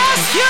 Yes.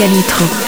Michael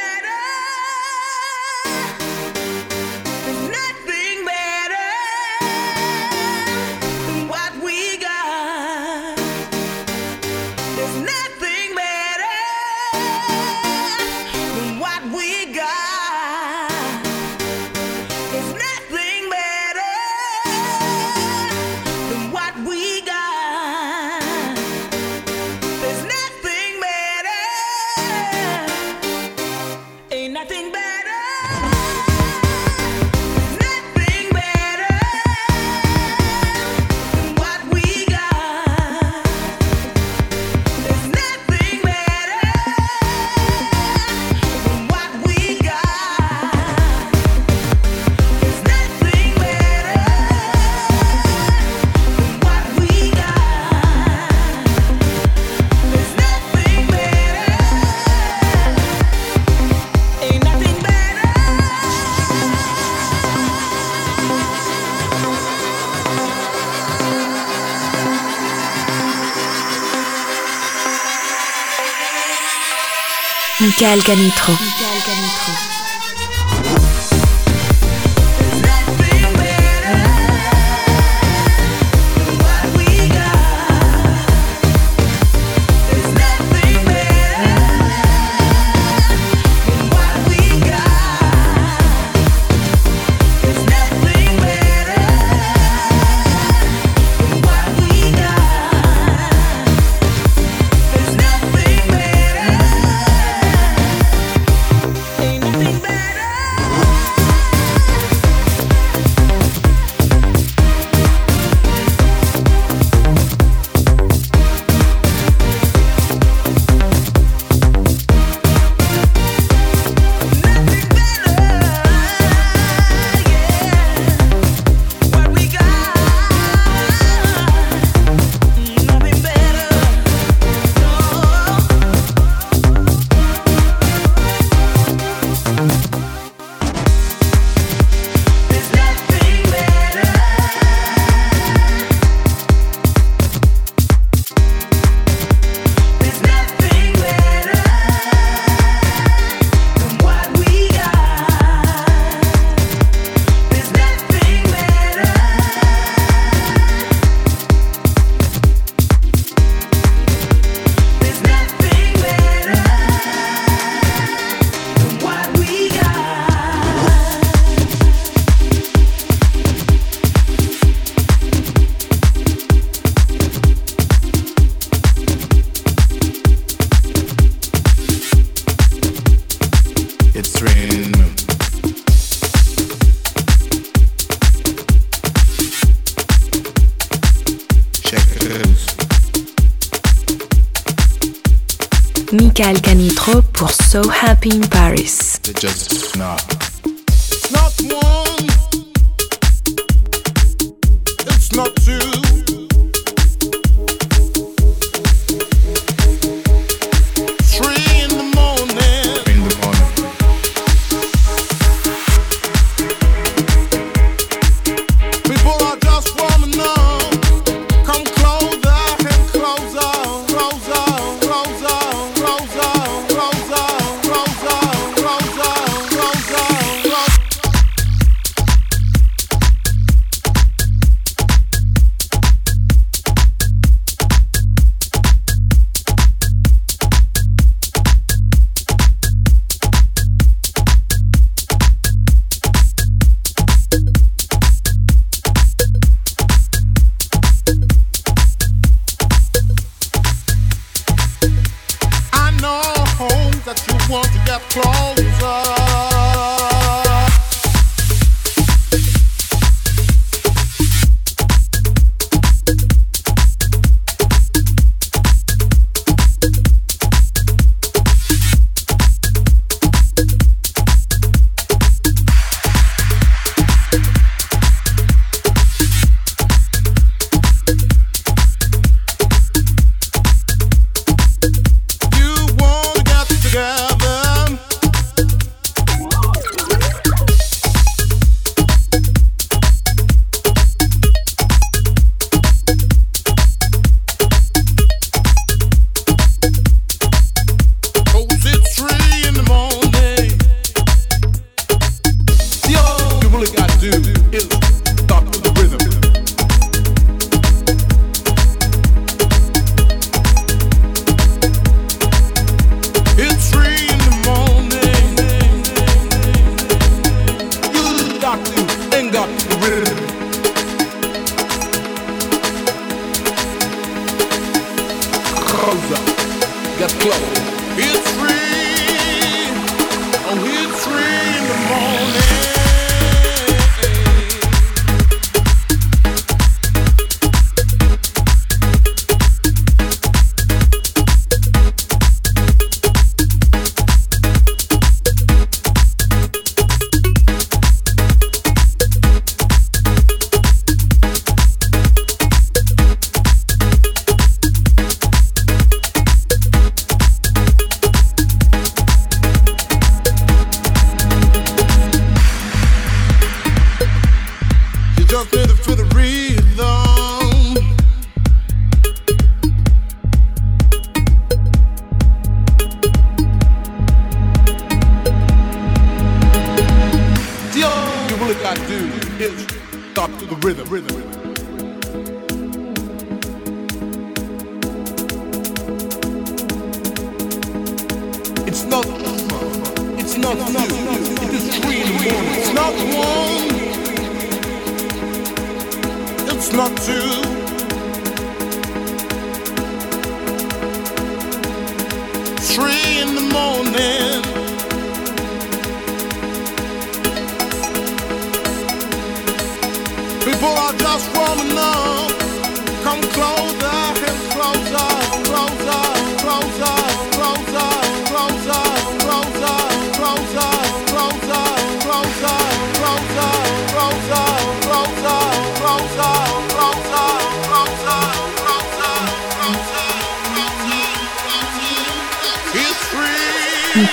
Michael Canitro.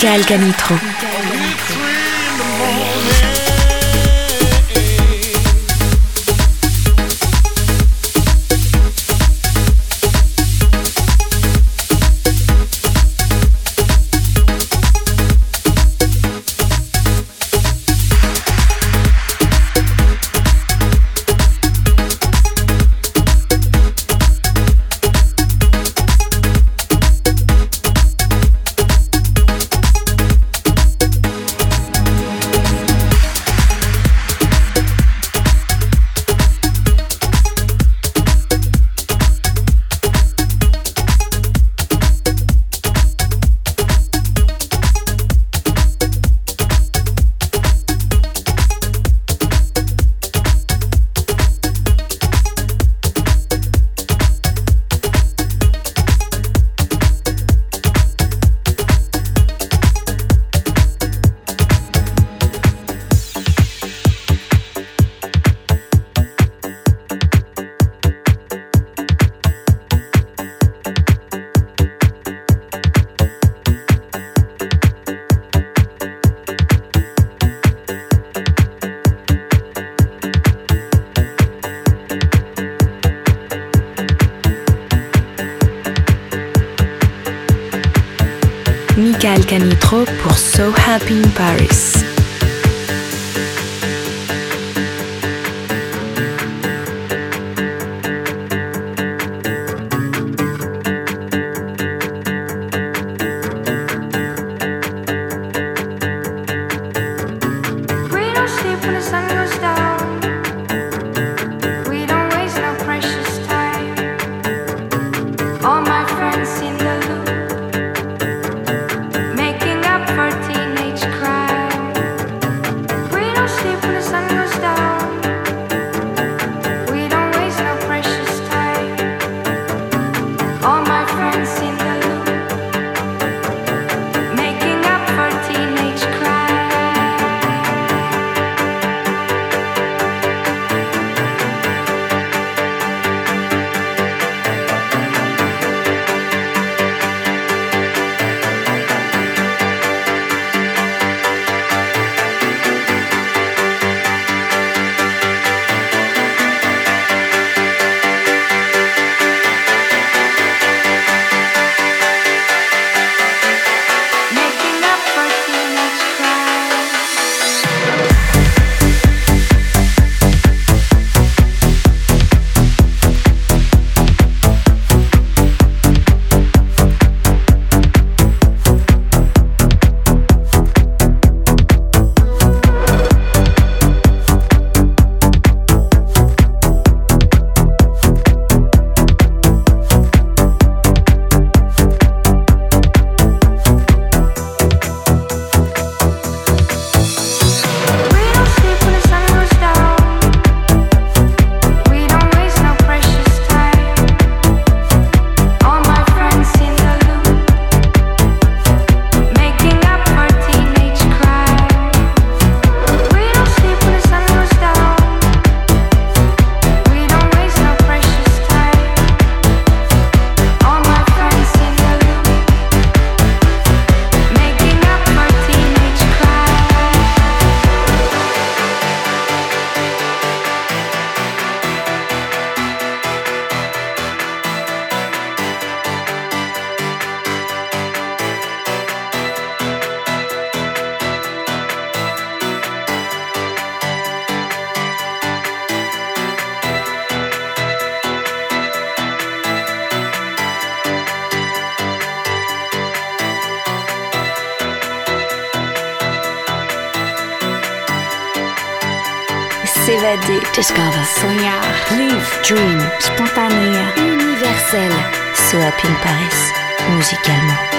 Michael Canitro. Discover. soigner, Live. Dream. Spontané. Universel. So Happy in Paris. Musicalement.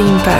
steampunk.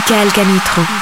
Michael Canitro.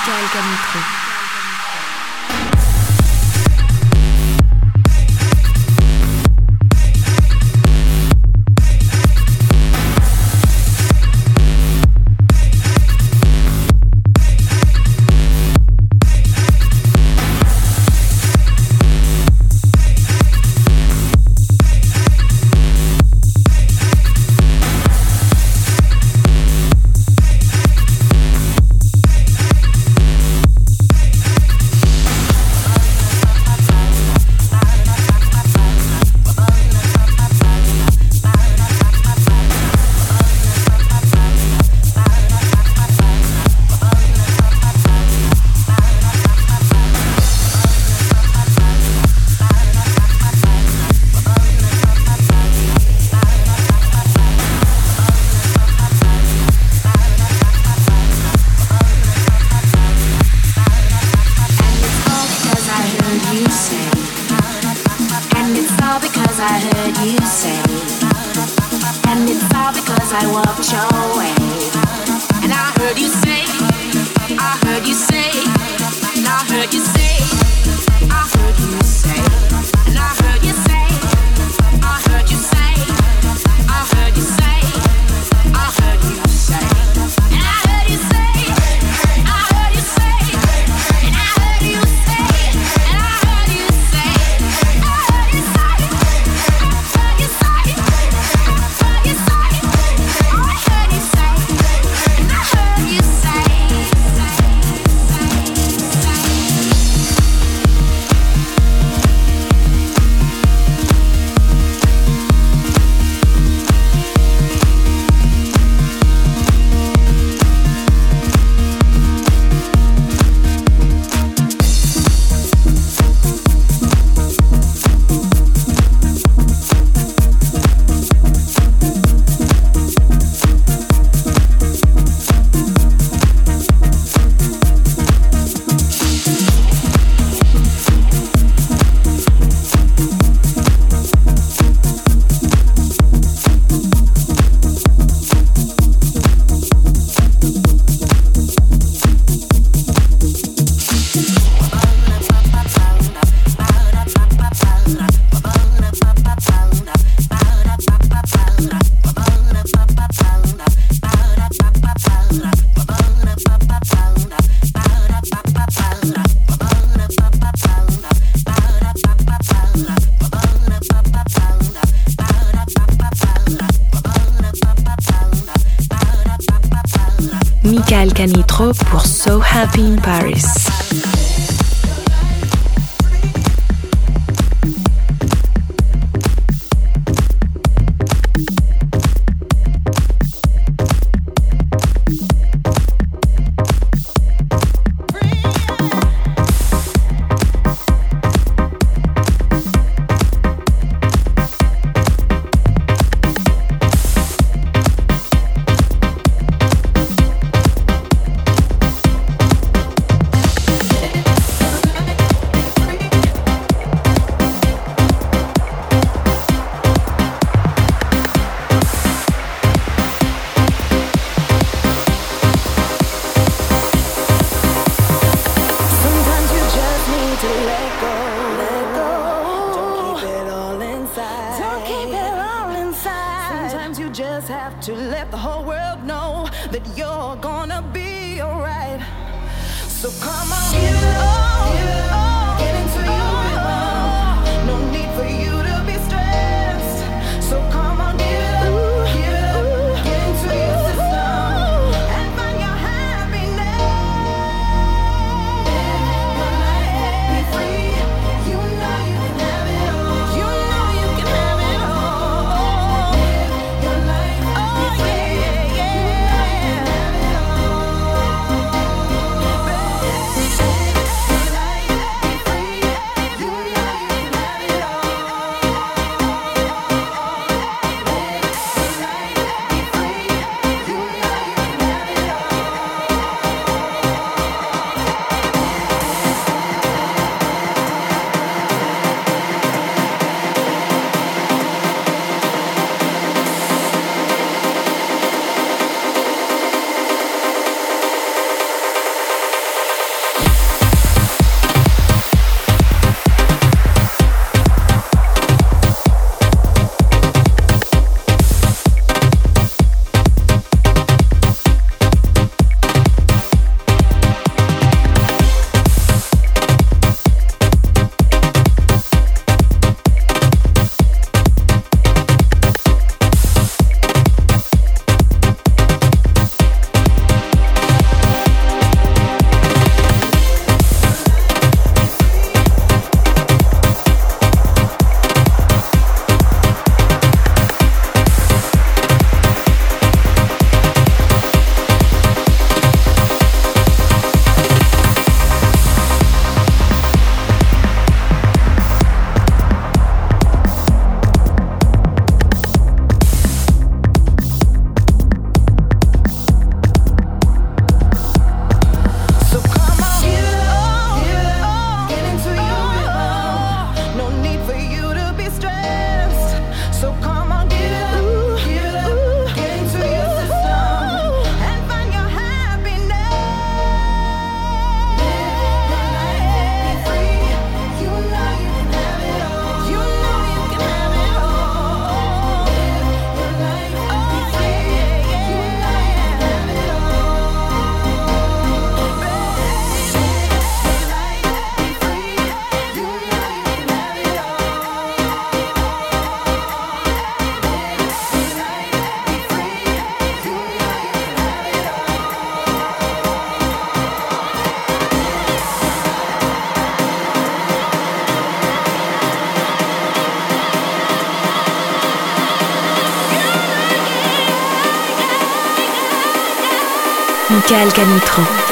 Canitro.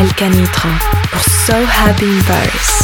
Michael Canitro pour So Happy in Paris.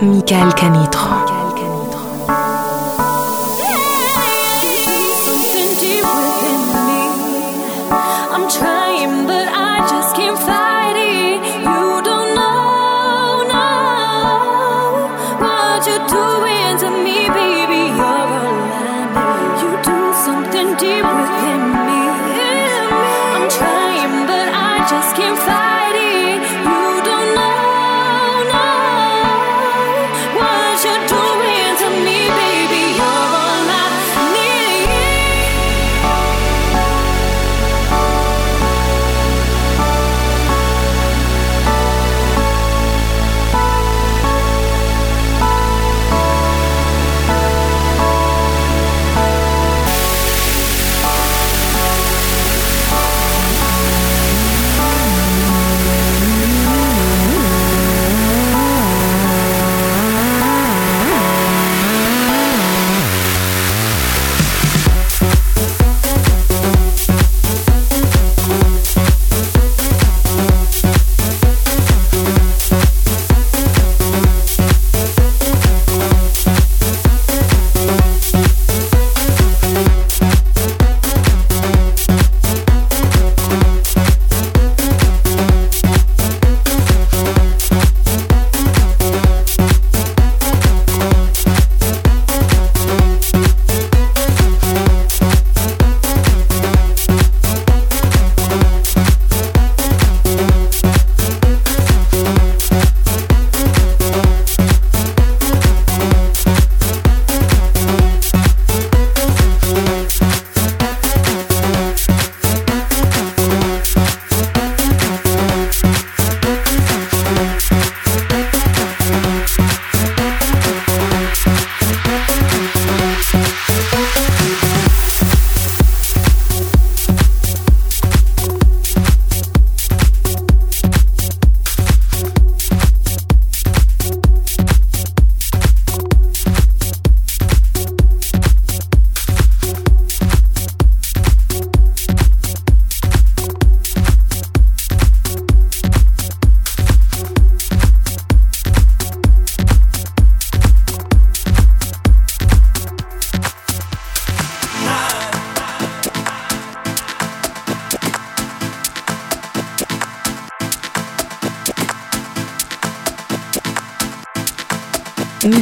Michael Canitro.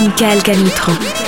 Michael Canitro.